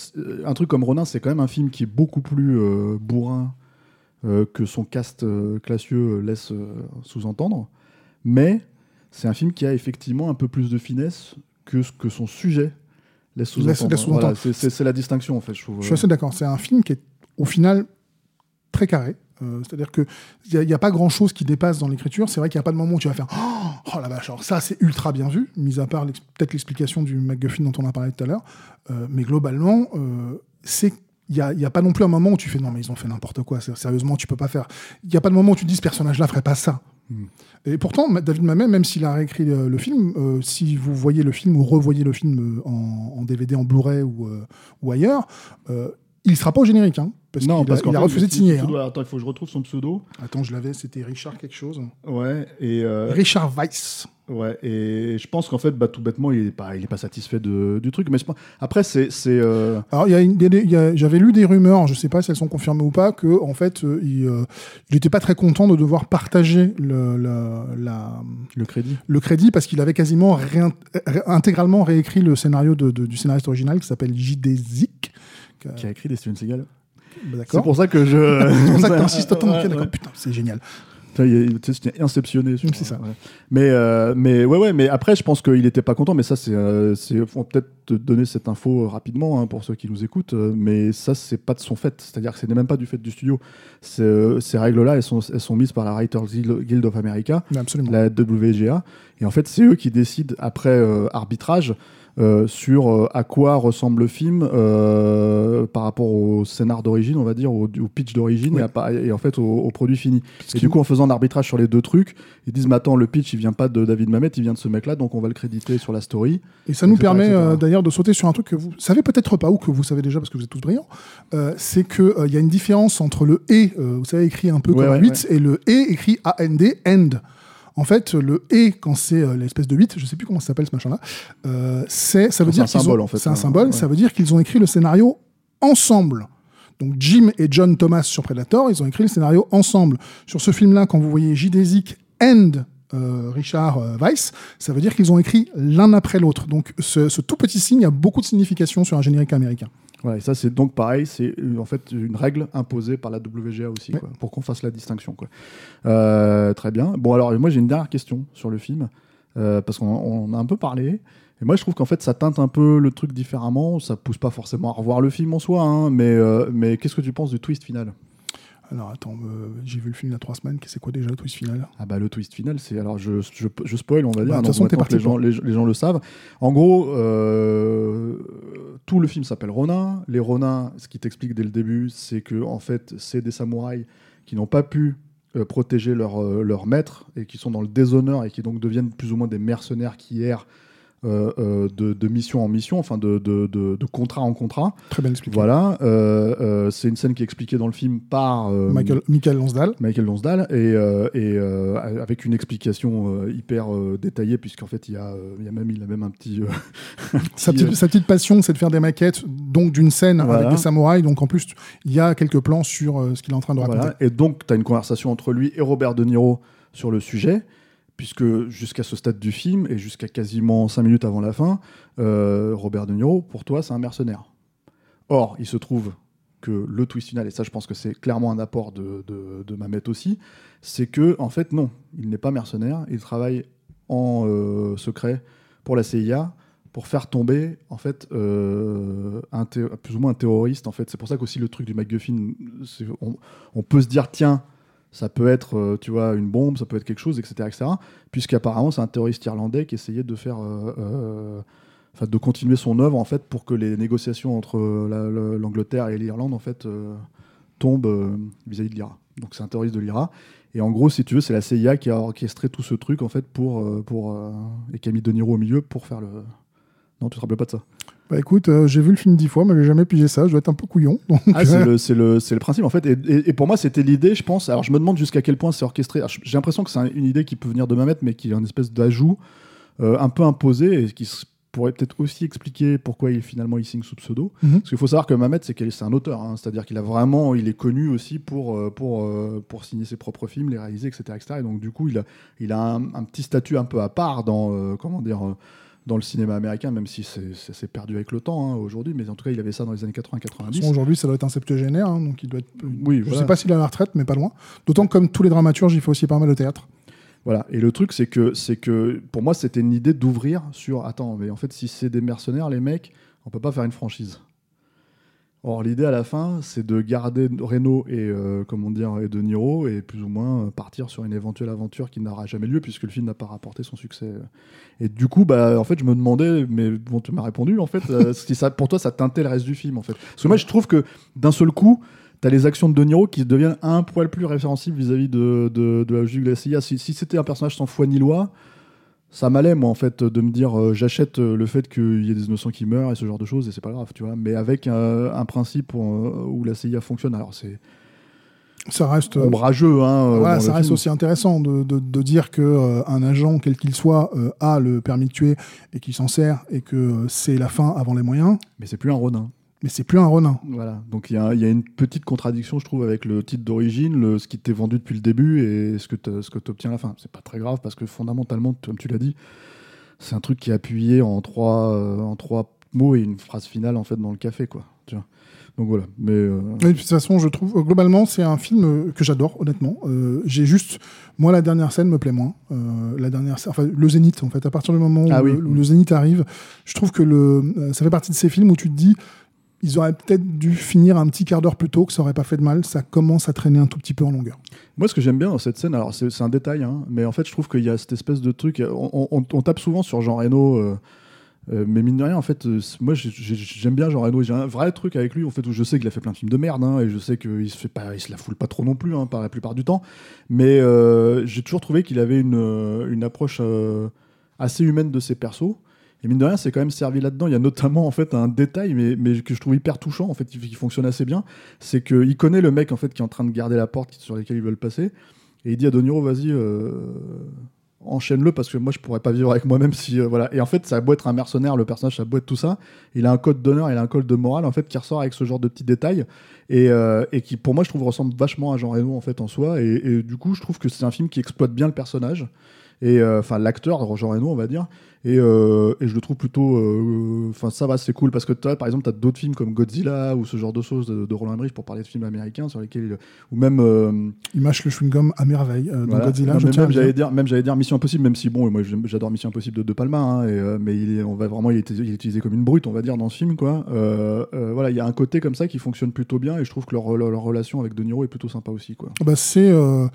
un truc comme Ronin, c'est quand même un film qui est beaucoup plus euh, bourrin euh, que son cast euh, classieux laisse euh, sous-entendre. Mais c'est un film qui a effectivement un peu plus de finesse que ce que son sujet laisse sous-entendre. Voilà, c'est- la distinction, en fait, je trouve. Je suis assez d'accord. C'est un film qui est, au final, très carré. Euh, C'est-à-dire qu'il n'y a, pas grand-chose qui dépasse dans l'écriture. C'est vrai qu'il n'y a pas de moment où tu vas faire Oh, oh la vache, alors ça c'est ultra bien vu, mis à part peut-être l'explication du MacGuffin dont on a parlé tout à l'heure. Euh, mais globalement, euh, c'est il n'y a, y a pas non plus un moment où tu fais non mais ils ont fait n'importe quoi, sérieusement tu peux pas faire. Il n'y a pas de moment où tu dis ce personnage-là ferait pas ça. Et pourtant, David Mamet, même s'il a réécrit le, film, euh, si vous voyez le film ou revoyez le film euh, en, DVD, en Blu-ray ou, euh, ailleurs, Il sera pas au générique, hein, parce non, qu'il parce a, a refusé de signer. pseudo- hein. Attends, il faut que je retrouve son pseudo. Attends, je l'avais, c'était Richard quelque chose. Ouais, et, euh, Richard Weiss. ouais, et je pense qu'en fait, bah, tout bêtement, il est pas, il est pas satisfait de- du truc. Mais je pense- après, c'est. c'est, euh, Alors, y a une- y j'avais lu des rumeurs, je sais pas si elles sont confirmées ou pas, que en fait, euh, il, euh, il était pas très content de devoir partager le, la- la- le crédit. le crédit parce qu'il avait quasiment ré- intégralement réécrit le scénario de- de- du scénariste original qui s'appelle J.D. Zick. Que- Qui a écrit des Steven Seagal. bah, C'est pour ça que je. C'est pour ça que t'insistes autant. Ouais, ouais. Putain, c'est génial. C'était inceptionné. C'est ça. ouais. Mais, euh, mais ouais, ouais, mais après, je pense qu'il n'était pas content. Mais ça, c'est, euh, on va peut-être te donner cette info euh, rapidement hein, pour ceux qui nous écoutent. euh, mais ça, c'est pas de son fait. C'est-à-dire que ce n'est même pas du fait du studio. Euh, ces règles-là, elles sont, elles sont mises par la Writers Guild of America, absolument. la WGA. Et en fait, c'est eux qui décident après euh, arbitrage. Euh, sur euh, à quoi ressemble le film euh, par rapport au scénar d'origine, on va dire, au, au pitch d'origine Oui. et, en fait au, au produit fini. Parce Et du coup, en faisant l'arbitrage sur les deux trucs, ils disent Mais attends, le pitch, il vient pas de David Mamet, il vient de ce mec-là, donc on va le créditer sur la story. Et ça nous permet d'ailleurs de sauter sur un truc que vous savez peut-être pas ou que vous savez déjà parce que vous êtes tous brillants. C'est qu'il il y a une différence entre le et, vous savez, écrit un peu Ouais, comme ouais, 8, et le et écrit A-N-D, end. En fait, le et, quand c'est euh, l'espèce de 8, je sais plus comment ça s'appelle ce machin-là, euh, c'est, ça veut C'est dire un qu'ils symbole, ont- en fait, C'est un hein. symbole, Ouais. ça veut dire qu'ils ont écrit le scénario ensemble. Donc Jim et John Thomas sur Predator, ils ont écrit le scénario ensemble. Sur ce film-là, quand vous voyez J. Zik and euh, Richard euh, Weiss, ça veut dire qu'ils ont écrit l'un après l'autre. Donc ce, ce tout petit signe a beaucoup de signification sur un générique américain. Voilà, et ça, c'est donc pareil, c'est euh, en fait une règle imposée par la WGA aussi, quoi, pour qu'on fasse la distinction. Quoi. Euh, très bien. Bon, alors, moi, j'ai une dernière question sur le film, euh, parce qu'on on a un peu parlé. Et moi, je trouve qu'en fait, ça teinte un peu le truc différemment. Ça pousse pas forcément à revoir le film en soi, hein, mais, euh, mais qu'est-ce que tu penses du twist final? Alors attends, euh, j'ai vu le film il y a trois semaines, c'est quoi déjà le twist final? Ah bah le twist final, c'est alors je, je, je spoil, on va dire, Bah, de toute donc façon, que les parti gens, les, les gens le savent. En gros, euh, tout le film s'appelle Ronin. Les Ronins, ce qui t'explique dès le début, c'est que en fait, c'est des samouraïs qui n'ont pas pu euh, protéger leur, leur maître et qui sont dans le déshonneur et qui donc deviennent plus ou moins des mercenaires qui errent de, de mission en mission, enfin de, de, de- de contrat en contrat. Très bien expliqué. Voilà, euh, euh, c'est une scène qui est expliquée dans le film par euh, Michael, Michael Lonsdale. Michael Lonsdale, et, euh, et euh, avec une explication euh, hyper euh, détaillée, puisqu'en fait, il y, a, euh, il y a même, il a même un petit. euh, Sa petit, petite, sa petite passion, c'est de faire des maquettes, donc d'une scène Voilà. avec des samouraïs. Donc en plus, il y a quelques plans sur euh, ce qu'il est en train de euh, raconter. voilà. Et donc, tu as une conversation entre lui et Robert De Niro sur le sujet, puisque jusqu'à ce stade du film, et jusqu'à quasiment 5 minutes avant la fin, euh, Robert De Niro, pour toi, c'est un mercenaire. Or, il se trouve que le twist final, et ça je pense que c'est clairement un apport de, Mamet aussi, c'est que en fait non, il n'est pas mercenaire, il travaille en euh, secret pour la CIA pour faire tomber en fait euh, plus ou moins un terroriste en fait. C'est pour ça qu'aussi le truc du MacGuffin, on peut se dire tiens ça peut être euh, tu vois une bombe, ça peut être quelque chose, etc. etc. Puisqu'apparemment c'est un terroriste irlandais qui essayait de faire euh, euh, enfin, de continuer son œuvre en fait pour que les négociations entre la- la- l'Angleterre et l'Irlande en fait tombent vis-à-vis de l'IRA. Donc c'est un terroriste de l'IRA. Et en gros, si tu veux, c'est la CIA qui a orchestré tout ce truc en fait pour pour et qui a mis De Niro au milieu pour faire le. Non, tu te rappelles pas de ça? Bah écoute, euh, j'ai vu le film dix fois, mais j'ai jamais pigé ça. Je dois être un peu couillon. Donc, Ah, c'est euh, le, le, le principe en fait. Et, et- et pour moi, c'était l'idée, je pense. Alors, je me demande jusqu'à quel point c'est orchestré. J'ai l'impression que c'est un- une idée qui peut venir de Mamet, mais qui est une espèce d'ajout euh, un peu imposé et qui pourrait peut-être aussi expliquer pourquoi il finalement il signe sous pseudo. Mhm. Parce qu'il faut savoir que Mamet, c'est qu'il- c'est un auteur, hein. c'est-à-dire qu'il a vraiment, il est connu aussi pour pour pour signer ses propres films, les réaliser, etc., etc. Et donc du coup, il a il a un, un petit statut un peu à part dans euh, comment dire. Euh, dans le cinéma américain, même si c'est- perdu avec le temps hein, aujourd'hui, mais en tout cas, il avait ça dans les années de toute 80-90. façon, aujourd'hui, ça doit être un septuagénaire, hein, donc il doit être. Oui, je voilà. sais pas s'il est à la retraite, mais pas loin. D'autant que comme tous les dramaturges, il fait aussi pas mal de théâtre. Voilà. Et le truc, c'est que, c'est que pour moi, c'était une idée d'ouvrir sur. Attends, mais en fait, si c'est des mercenaires, les mecs, on peut pas faire une franchise. Or, l'idée à la fin, c'est de garder Reno et, euh, comment et De Niro et plus ou moins euh, partir sur une éventuelle aventure qui n'aura jamais lieu puisque le film n'a pas rapporté son succès. Et du coup, bah, en fait, je me demandais, mais bon, tu m'as répondu, en fait, euh, si ça, pour toi, ça teintait le reste du film, en fait. Parce que moi, je trouve que d'un seul coup, T'as les actions de De Niro qui deviennent un poil plus référensibles vis-à-vis de, de, la logique de la CIA. Si c'était un personnage sans foi ni loi, ça m'allait moi en fait de me dire euh, j'achète euh, le fait qu'il y ait des innocents qui meurent et ce genre de choses et c'est pas grave tu vois mais avec un, un principe où, euh, où la CIA fonctionne alors c'est Ça reste. ombrageux hein euh, Voilà, ça reste film. aussi intéressant de, de- de dire que euh, un agent, quel qu'il soit, euh, a le permis de tuer et qu'il s'en sert et que euh, c'est la fin avant les moyens, mais c'est plus un Ronin mais c'est plus un Ronin. voilà donc il y, a- il y a une petite contradiction je trouve avec le titre d'origine le ce qui t'est vendu depuis le début et ce que tu obtiens à la fin c'est pas très grave parce que fondamentalement comme tu l'as dit c'est un truc qui est appuyé en trois euh, en trois mots et une phrase finale en fait dans le café quoi tu vois donc voilà mais euh, Et de toute façon, je trouve, globalement, c'est un film euh, que j'adore, honnêtement. Euh, J'ai juste. Moi, la dernière scène me plaît moins. Euh, la dernière scène- enfin, le zénith, en fait. À partir du moment où, Ah oui. le, où le zénith arrive, je trouve que le, ça fait partie de ces films où tu te dis. Ils auraient peut-être dû finir un petit quart d'heure plus tôt, que ça aurait pas fait de mal. Ça commence à traîner un tout petit peu en longueur. Moi, ce que j'aime bien dans cette scène, alors c'est un détail, hein, mais en fait, je trouve qu'il y a cette espèce de truc. On, on- tape souvent sur Jean Reno, euh, euh, mais mine de rien, en fait, euh, moi, j'ai- j'ai- j'aime bien Jean Reno. J'ai un vrai truc avec lui, en fait, où je sais qu'il a fait plein de films de merde, hein, et je sais qu'il se fait pas, il se la foule pas trop non plus, hein, par la plupart du temps. Mais j'ai toujours trouvé qu'il avait une, une approche assez humaine de ses persos. Et mine de rien, c'est quand même servi là-dedans. Il y a notamment en fait un détail, mais, mais que je trouve hyper touchant, en fait, qui, fonctionne assez bien. C'est qu'il connaît le mec en fait qui est en train de garder la porte sur laquelle ils veulent passer, et il dit à De Niro, vas-y, euh, enchaîne-le parce que moi je pourrais pas vivre avec moi-même si euh, voilà. Et en fait, ça a beau être un mercenaire, le personnage ça a beau être tout ça, il a un code d'honneur, il a un code de morale en fait qui ressort avec ce genre de petits détails et, euh, qui pour moi je trouve ressemble vachement à Jean Reno en fait en soi. Et, du coup, je trouve que c'est un film qui exploite bien le personnage et enfin l'acteur Jean Reno on va dire et, euh, et je le trouve plutôt euh, enfin ça va c'est cool parce que toi par exemple tu as d'autres films comme Godzilla ou ce genre de choses de, de Roland Emmerich pour parler de films américains sur lesquels il- ou même euh, Il mâche le chewing-gum à merveille euh, dans voilà. Godzilla. Non, je même j'allais dire même j'allais dire Mission Impossible même si bon moi j'adore Mission Impossible de De Palma hein, et, euh, mais il est, on va vraiment il est, il est utilisé comme une brute on va dire dans ce film quoi Euh, euh, voilà il y a un côté comme ça qui fonctionne plutôt bien et je trouve que leur, leur, leur relation avec De Niro est plutôt sympa aussi quoi Bah, c'est. euh,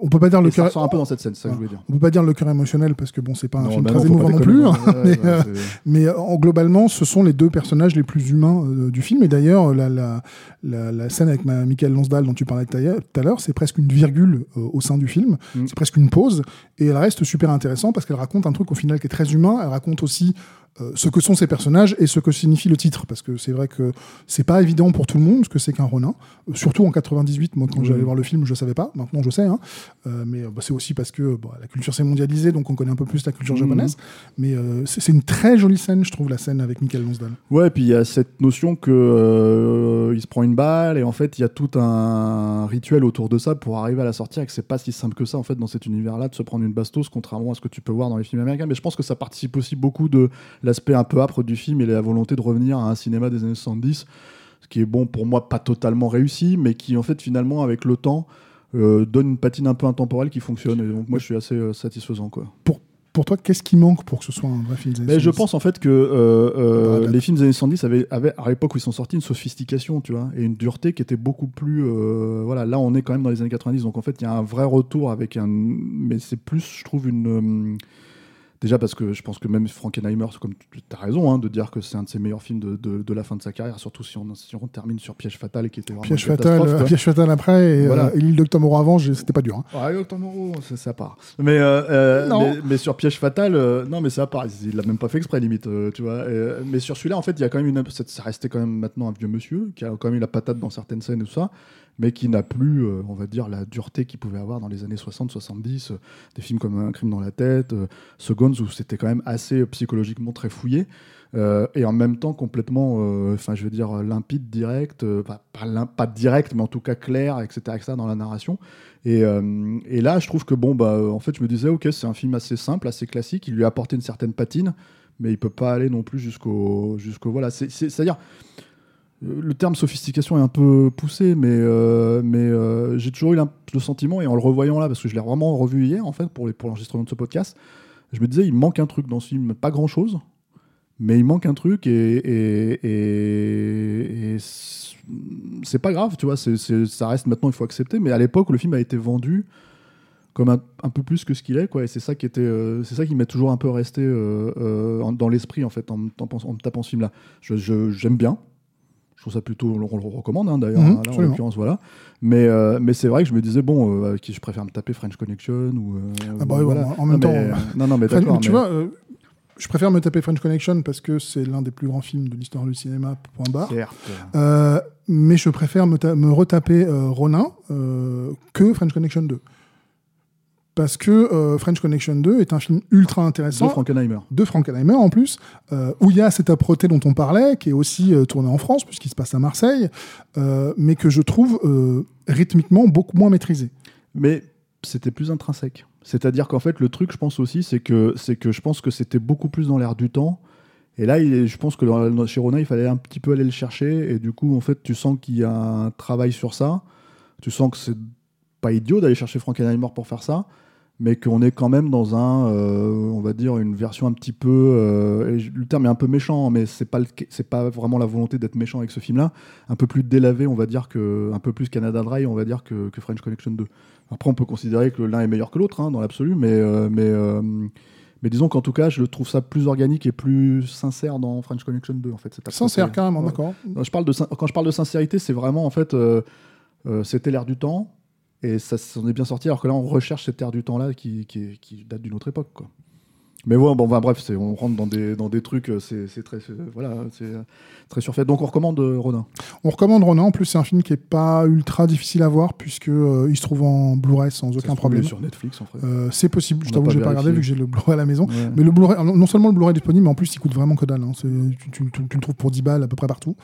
on peut pas dire le et ça cœur. ressort un peu dans cette scène ça que je voulais dire On peut pas dire le cœur émotionnel parce que bon, c'est pas un Non, film bah très non, émouvant non déconner, plus. hein, mais, euh, mais, euh, en globalement, ce sont les deux personnages les plus humains euh, du film. Et d'ailleurs, la, la, la, la scène avec ma, Michael Lonsdal dont tu parlais tout à l'heure- c'est presque une virgule au sein du film. Mm. C'est presque une pause. Et elle reste super intéressante parce qu'elle raconte un truc au final qui est très humain. Elle raconte aussi euh, ce que sont ces personnages et ce que signifie le titre. Parce que c'est vrai que c'est pas évident pour tout le monde ce que c'est qu'un Ronin. Euh, surtout en 98, moi, quand j'allais voir le film, je savais pas. Maintenant, je sais. hein. Euh, mais bah, c'est aussi parce que bon, la culture s'est mondialisée, donc on connaît un peu plus la culture Mhm. japonaise. Mais c'est une très jolie scène, je trouve, la scène avec Michael Lonsdal. Ouais, puis il y a cette notion que euh, il se prend une balle et en fait il y a tout un rituel autour de ça pour arriver à la sortir et que c'est pas si simple que ça en fait dans cet univers-là de se prendre une bastos contrairement à ce que tu peux voir dans les films américains. Mais je pense que ça participe aussi beaucoup de l'aspect un peu âpre du film et la volonté de revenir à un cinéma des années 70, ce qui est bon pour moi pas totalement réussi, mais qui en fait finalement avec le temps euh, donne une patine un peu intemporelle qui fonctionne. Et donc moi je suis assez euh, satisfaisant quoi. Pour toi, qu'est-ce qui manque pour que ce soit un vrai film des années Mais je 70? pense en fait que euh, les films des années 70 avaient, avaient, à l'époque où ils sont sortis, une sophistication, tu vois, et une dureté qui était beaucoup plus. euh, voilà, là on est quand même dans les années 90, donc en fait il y a un vrai retour avec un. Mais c'est plus, je trouve, une. Euh, Déjà parce que je pense que même Frankenheimer, comme tu as raison hein, de dire que c'est un de ses meilleurs films de, de, de la fin de sa carrière, surtout si on, si on termine sur Piège Fatal qui était vraiment Piège une fatal, euh, piège fatal après et, Voilà. euh, et l'île Docteur Moreau avant, c'était pas dur. hein. Ouais, Octobre Moreau, ça, part. Mais, euh, euh, mais, mais sur Piège Fatal, euh, non, mais ça part. Il l'a même pas fait exprès, limite, euh, tu vois. Et, mais sur celui-là, en fait, il y a quand même une. Ça restait quand même maintenant un vieux monsieur qui a quand même eu la patate dans certaines scènes et tout ça, mais qui n'a plus, euh, on va dire, la dureté qu'il pouvait avoir dans les années 60-70. euh, des films comme Un crime dans la tête, euh, Seconds, où c'était quand même assez euh, psychologiquement très fouillé. et en même temps complètement, enfin je veux dire limpide, direct, pas, direct, mais en tout cas clair, etc., etc. dans la narration. Et, là, je trouve que bon, bah, en fait, je me disais, ok, c'est un film assez simple, assez classique. Il lui a apporté une certaine patine, mais il peut pas aller non plus jusqu'au, jusqu'au voilà. C'est, c'est, à dire le terme sophistication est un peu poussé, mais, euh, mais euh, j'ai toujours eu le sentiment, et en le revoyant là, parce que je l'ai vraiment revu hier, en fait, pour, pour l'enregistrement de ce podcast, je me disais, il manque un truc dans ce film, pas grand chose, mais il manque un truc, et, c'est pas grave, tu vois, ça reste maintenant, il faut accepter, mais à l'époque le film a été vendu comme un, un peu plus que ce qu'il est, quoi, et c'est ça qui était, euh, c'est ça qui m'est toujours un peu resté en- dans l'esprit, en fait, en, tapant- en me tapant ce film-là. Je- j'aime bien, trouve ça plutôt, on le recommande hein, d'ailleurs, Mhm, hein, en l'occurrence, voilà. Mais, euh, mais c'est vrai que je me disais, bon, euh, qui je préfère me taper French Connection ou. euh, Ah bah ou voilà. en même non, temps, mais, non, non, mais d'accord. tu mais- vois, je préfère me taper French Connection parce que c'est l'un des plus grands films de l'histoire du cinéma, point barre. Certes. Mais je préfère me, me retaper Ronin que French Connection 2. Parce que euh, French Connection 2 est un film ultra intéressant. De Frankenheimer. de Frankenheimer en plus, euh, où il y a cette âpreté dont on parlait, qui est aussi euh, tournée en France, puisqu'il se passe à Marseille, euh, mais que je trouve rythmiquement beaucoup moins maîtrisé. Mais c'était plus intrinsèque. C'est-à-dire qu'en fait, le truc, je pense aussi, c'est que, que je pense que c'était beaucoup plus dans l'air du temps. Et là, il je pense que dans- chez Ronin, il fallait un petit peu aller le chercher. Et du coup, en fait, tu sens qu'il y a un travail sur ça. Tu sens que c'est pas idiot d'aller chercher Frankenheimer pour faire ça. Mais qu'on est quand même dans un, euh, on va dire, une version un petit peu. euh, le terme est un peu méchant, mais c'est pas, c'est pas vraiment la volonté d'être méchant avec ce film-là. Un peu plus délavé, on va dire, que, un peu plus Canada Dry, on va dire, que, que French Connection 2. Après, on peut considérer que l'un est meilleur que l'autre, hein, dans l'absolu, mais, euh, mais, euh, mais disons qu'en tout cas, je trouve ça plus organique et plus sincère dans French Connection 2, en fait. Sincère, carrément, d'accord. Quand je parle de sincérité, c'est vraiment, en fait, c'était l'air du temps, et ça s'en est bien sorti, alors que là, on recherche cet air du temps-là qui, qui, qui date d'une autre époque, quoi. Mais ouais, bon, bah, bref, c'est- on rentre dans des, dans des trucs, euh, c'est c'est très, c'est- voilà, c'est euh, très surfait. Donc, on recommande euh, Ronin. On recommande Ronin, en plus c'est un film qui est pas ultra difficile à voir, puisque euh, il se trouve en Blu-ray sans Ça se aucun trouve problème. sur Netflix, en fait. Euh, c'est possible, je t'avoue j'ai pas regardé vu que j'ai le Blu-ray à la maison. Ouais. Mais le Blu-ray, non seulement le Blu-ray est disponible, mais en plus il coûte vraiment que dalle. hein. C'est- Tu, tu- tu- tu le trouves pour 10 balles à peu près partout.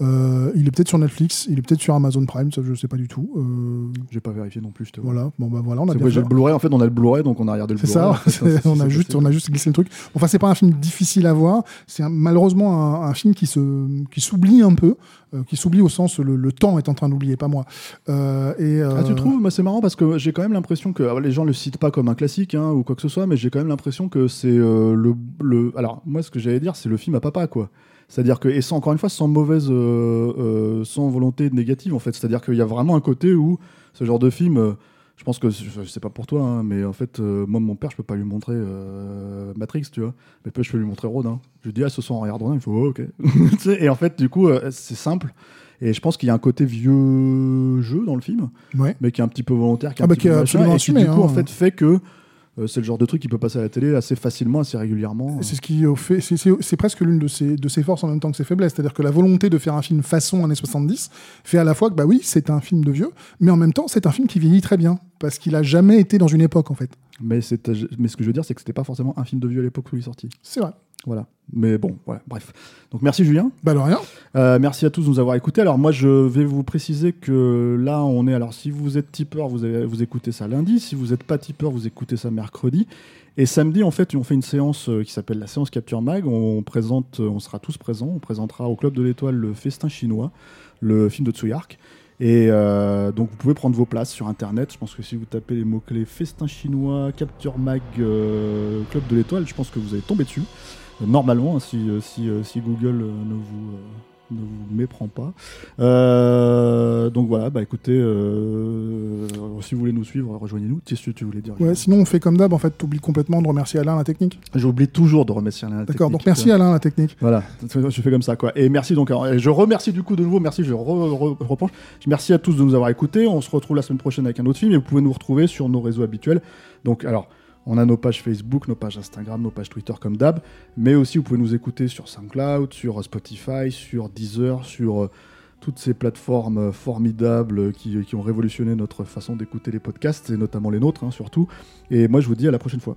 Euh, il est peut-être sur Netflix, il est peut-être sur Amazon Prime, ça je sais pas du tout. Euh, J'ai pas vérifié non plus, je te vois. voilà, bon bah voilà, on a bien j'ai le Blu-ray, en fait, on a le Blu-ray, donc on a regardé le C'est Blu-ray. ça, en fait, c'est- c'est- on, a c'est juste, possible. on a juste glissé le truc. Enfin, c'est pas un film difficile à voir, c'est malheureusement un, un film qui se qui s'oublie un peu, euh, qui s'oublie au sens le, le temps est en train d'oublier, pas moi. Euh, et, Ah, tu euh, trouves? Moi, c'est marrant parce que j'ai quand même l'impression que alors, les gens le citent pas comme un classique hein, ou quoi que ce soit, mais j'ai quand même l'impression que c'est le, le. Alors, moi, ce que j'allais dire, c'est le film à papa, quoi. C'est-à-dire que, et sans, encore une fois, sans mauvaise, euh, euh, sans volonté négative, en fait. C'est-à-dire qu'il y a vraiment un côté où ce genre de film, euh, je pense que, je, sais pas pour toi, hein, mais en fait, euh, moi, mon père, je peux pas lui montrer euh, Matrix, tu vois. Mais peut je peux lui montrer Rodin. Je lui dis, ah, ce soir, on regarde Rodin, il faut, oh, ok. Et en fait, du coup, euh, c'est simple. Et je pense qu'il y a un côté vieux jeu dans le film ouais. mais qui est un petit peu volontaire, qui est, Ah un bah, petit qui est peu machin, et qui assumé, du coup hein. en fait fait que euh, c'est le genre de truc qui peut passer à la télé assez facilement, assez régulièrement. C'est ce qui fait, c'est- presque l'une de ses, de ses forces en même temps que ses faiblesses. C'est-à-dire que la volonté de faire un film façon années 70 fait à la fois que, bah oui, c'est un film de vieux, mais en même temps, c'est un film qui vieillit très bien. Parce qu'il a jamais été dans une époque, en fait. Mais, c'est- mais ce que je veux dire, c'est que c'était pas forcément un film de vieux à l'époque où il est sorti. C'est vrai. Voilà. Mais bon, voilà, bref. Donc merci Julien. Bah, de rien. Euh, merci à tous de nous avoir écoutés. Alors moi, je vais vous préciser que là, on est. Alors si vous êtes tipeur, vous, avez- vous écoutez ça lundi. Si vous n'êtes pas tipeur, vous écoutez ça mercredi. Et samedi, en fait, on fait une séance euh, qui s'appelle la séance Capture Mag. On présente, euh, on sera tous présents. On présentera au Club de l'Étoile le Festin chinois, le film de Tsuyark. Et euh, donc vous pouvez prendre vos places sur internet. Je pense que si vous tapez les mots-clés Festin chinois, Capture Mag, euh, Club de l'Étoile, je pense que vous allez tomber dessus. Normalement, hein, si, euh, si, euh, si Google euh, ne vous, ne vous méprend pas. Euh, donc voilà, bah écoutez, euh, si vous voulez nous suivre, rejoignez-nous. Que tu voulais dire Ouais, sinon, on fait comme d'hab, en fait, t'oublies complètement de remercier Alain, la technique. J'oublie toujours de remercier Alain. la D'accord, technique. donc merci Alain, la technique. Voilà, je fais comme ça quoi. Et merci donc, alors, je remercie du coup de nouveau, merci, je re, re- je repenche. Merci à tous de nous avoir écoutés. On se retrouve la semaine prochaine avec un autre film et vous pouvez nous retrouver sur nos réseaux habituels. Donc alors, on a nos pages Facebook, nos pages Instagram, nos pages Twitter comme d'hab, mais aussi vous pouvez nous écouter sur SoundCloud, sur Spotify, sur Deezer, sur euh, toutes ces plateformes euh, formidables qui, ont révolutionné notre façon d'écouter les podcasts et notamment les nôtres hein, surtout. Et moi je vous dis à la prochaine fois.